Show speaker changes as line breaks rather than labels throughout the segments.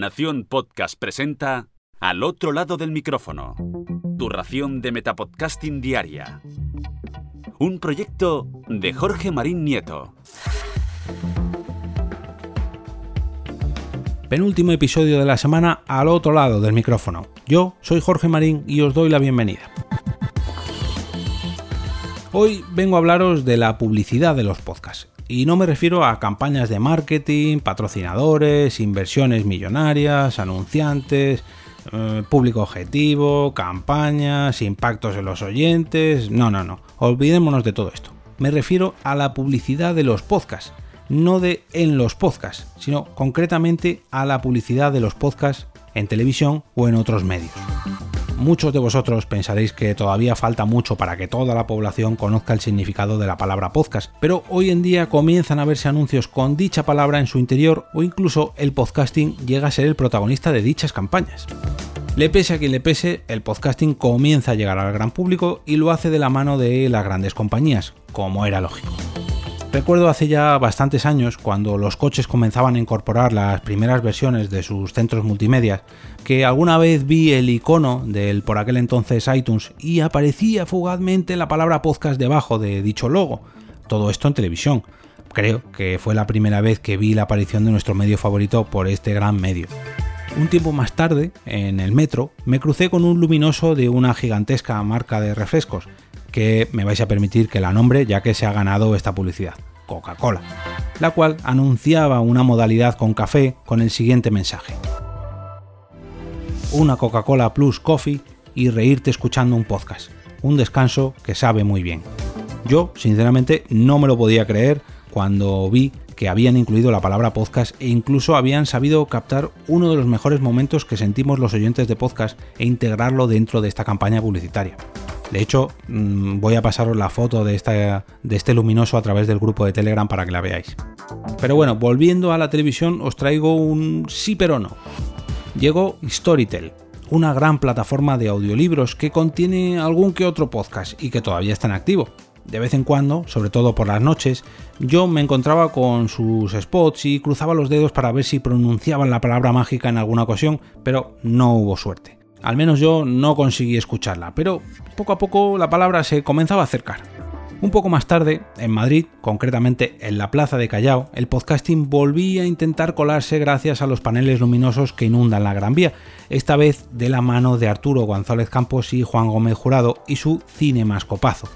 Nación Podcast presenta Al otro lado del micrófono. Tu ración de Metapodcasting Diaria. Un proyecto de Jorge Marín Nieto.
Penúltimo episodio de la semana al otro lado del micrófono. Yo soy Jorge Marín y os doy la bienvenida. Hoy vengo a hablaros de la publicidad de los podcasts. Y no me refiero a campañas de marketing, patrocinadores, inversiones millonarias, anunciantes, eh, público objetivo, campañas, impactos en los oyentes. No, no, no. Olvidémonos de todo esto. Me refiero a la publicidad de los podcasts. No de en los podcasts, sino concretamente a la publicidad de los podcasts en televisión o en otros medios. Muchos de vosotros pensaréis que todavía falta mucho para que toda la población conozca el significado de la palabra podcast, pero hoy en día comienzan a verse anuncios con dicha palabra en su interior o incluso el podcasting llega a ser el protagonista de dichas campañas. Le pese a quien le pese, el podcasting comienza a llegar al gran público y lo hace de la mano de las grandes compañías, como era lógico. Recuerdo hace ya bastantes años, cuando los coches comenzaban a incorporar las primeras versiones de sus centros multimedia, que alguna vez vi el icono del por aquel entonces iTunes y aparecía fugazmente la palabra podcast debajo de dicho logo. Todo esto en televisión. Creo que fue la primera vez que vi la aparición de nuestro medio favorito por este gran medio. Un tiempo más tarde, en el metro, me crucé con un luminoso de una gigantesca marca de refrescos, que me vais a permitir que la nombre ya que se ha ganado esta publicidad, Coca-Cola, la cual anunciaba una modalidad con café con el siguiente mensaje. Una Coca-Cola Plus Coffee y reírte escuchando un podcast, un descanso que sabe muy bien. Yo, sinceramente, no me lo podía creer cuando vi que habían incluido la palabra podcast e incluso habían sabido captar uno de los mejores momentos que sentimos los oyentes de podcast e integrarlo dentro de esta campaña publicitaria. De hecho, mm, voy a pasaros la foto de, de este luminoso a través del grupo de Telegram para que la veáis. Pero bueno, volviendo a la televisión, os traigo un sí pero no. Llegó Storytel, una gran plataforma de audiolibros que contiene algún que otro podcast y que todavía está en activo. De vez en cuando, sobre todo por las noches, yo me encontraba con sus spots y cruzaba los dedos para ver si pronunciaban la palabra mágica en alguna ocasión, pero no hubo suerte. Al menos yo no conseguí escucharla, pero poco a poco la palabra se comenzaba a acercar. Un poco más tarde, en Madrid, concretamente en la Plaza de Callao, el podcasting volvía a intentar colarse gracias a los paneles luminosos que inundan la Gran Vía, esta vez de la mano de Arturo González Campos y Juan Gómez Jurado y su Cinemascopazo.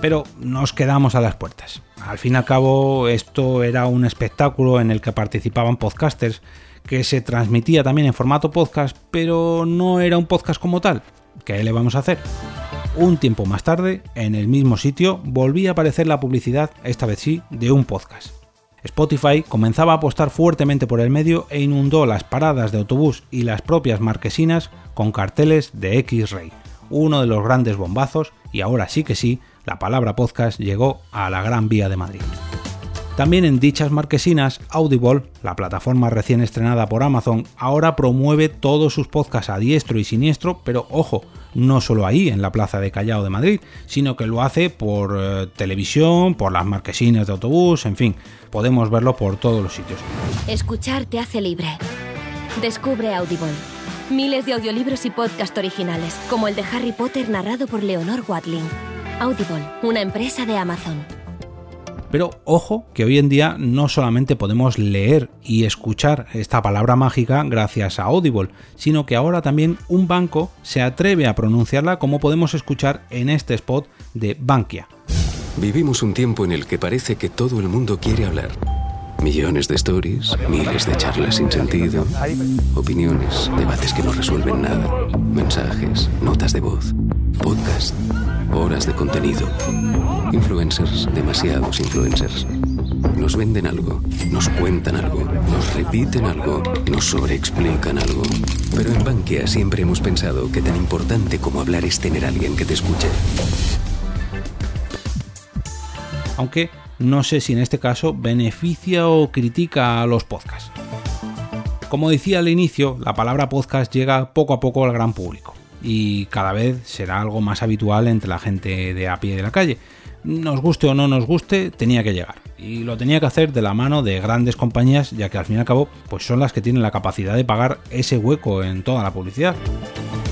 Pero nos quedamos a las puertas. Al fin y al cabo, esto era un espectáculo en el que participaban podcasters que se transmitía también en formato podcast, pero no era un podcast como tal. ¿Qué le vamos a hacer? Un tiempo más tarde, en el mismo sitio, volvía a aparecer la publicidad, esta vez sí, de un podcast. Spotify comenzaba a apostar fuertemente por el medio e inundó las paradas de autobús y las propias marquesinas con carteles de X-Ray, uno de los grandes bombazos, y ahora sí que sí, la palabra podcast llegó a la Gran Vía de Madrid. También en dichas marquesinas, Audible, la plataforma recién estrenada por Amazon, ahora promueve todos sus podcasts a diestro y siniestro, pero ojo, no solo ahí, en la Plaza de Callao de Madrid, sino que lo hace por eh, televisión, por las marquesinas de autobús, en fin, podemos verlo por todos los sitios.
Escuchar te hace libre. Descubre Audible. Miles de audiolibros y podcast originales, como el de Harry Potter narrado por Leonor Watling. Audible, una empresa de Amazon.
Pero ojo que hoy en día no solamente podemos leer y escuchar esta palabra mágica gracias a Audible, sino que ahora también un banco se atreve a pronunciarla como podemos escuchar en este spot de Bankia.
Vivimos un tiempo en el que parece que todo el mundo quiere hablar. Millones de stories, miles de charlas sin sentido, opiniones, debates que no resuelven nada, mensajes, notas de voz, podcast, horas de contenido. Influencers, demasiados influencers. Nos venden algo, nos cuentan algo, nos repiten algo, nos sobreexplican algo. Pero en Bankia siempre hemos pensado que tan importante como hablar es tener a alguien que te escuche.
Aunque no sé si en este caso beneficia o critica a los podcasts. Como decía al inicio, la palabra podcast llega poco a poco al gran público y cada vez será algo más habitual entre la gente de a pie de la calle. nos guste o no nos guste, tenía que llegar. Y lo tenía que hacer de la mano de grandes compañías, ya que al fin y al cabo, pues son las que tienen la capacidad de pagar ese hueco en toda la publicidad.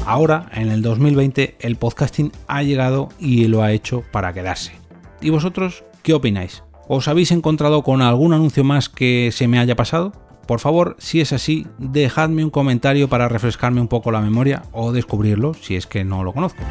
Ahora, en el 2020, el podcasting ha llegado y lo ha hecho para quedarse. ¿Y vosotros qué opináis? ¿Os habéis encontrado con algún anuncio más que se me haya pasado? Por favor, si es así, dejadme un comentario para refrescarme un poco la memoria o descubrirlo si es que no lo conozco.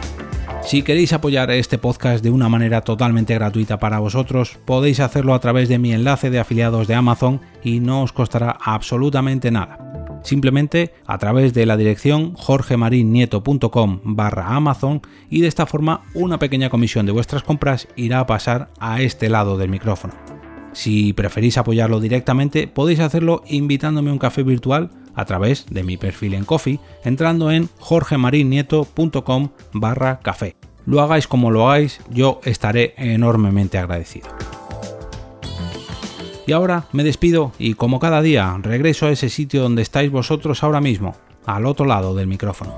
Si queréis apoyar este podcast de una manera totalmente gratuita para vosotros, podéis hacerlo a través de mi enlace de afiliados de Amazon y no os costará absolutamente nada. Simplemente a través de la dirección jorgemarinieto.com barra Amazon y de esta forma una pequeña comisión de vuestras compras irá a pasar a este lado del micrófono. Si preferís apoyarlo directamente, podéis hacerlo invitándome a un café virtual a través de mi perfil en Coffee, entrando en jorgemarinieto.com barra café. Lo hagáis como lo hagáis, yo estaré enormemente agradecido. Y ahora me despido y como cada día regreso a ese sitio donde estáis vosotros ahora mismo, al otro lado del micrófono.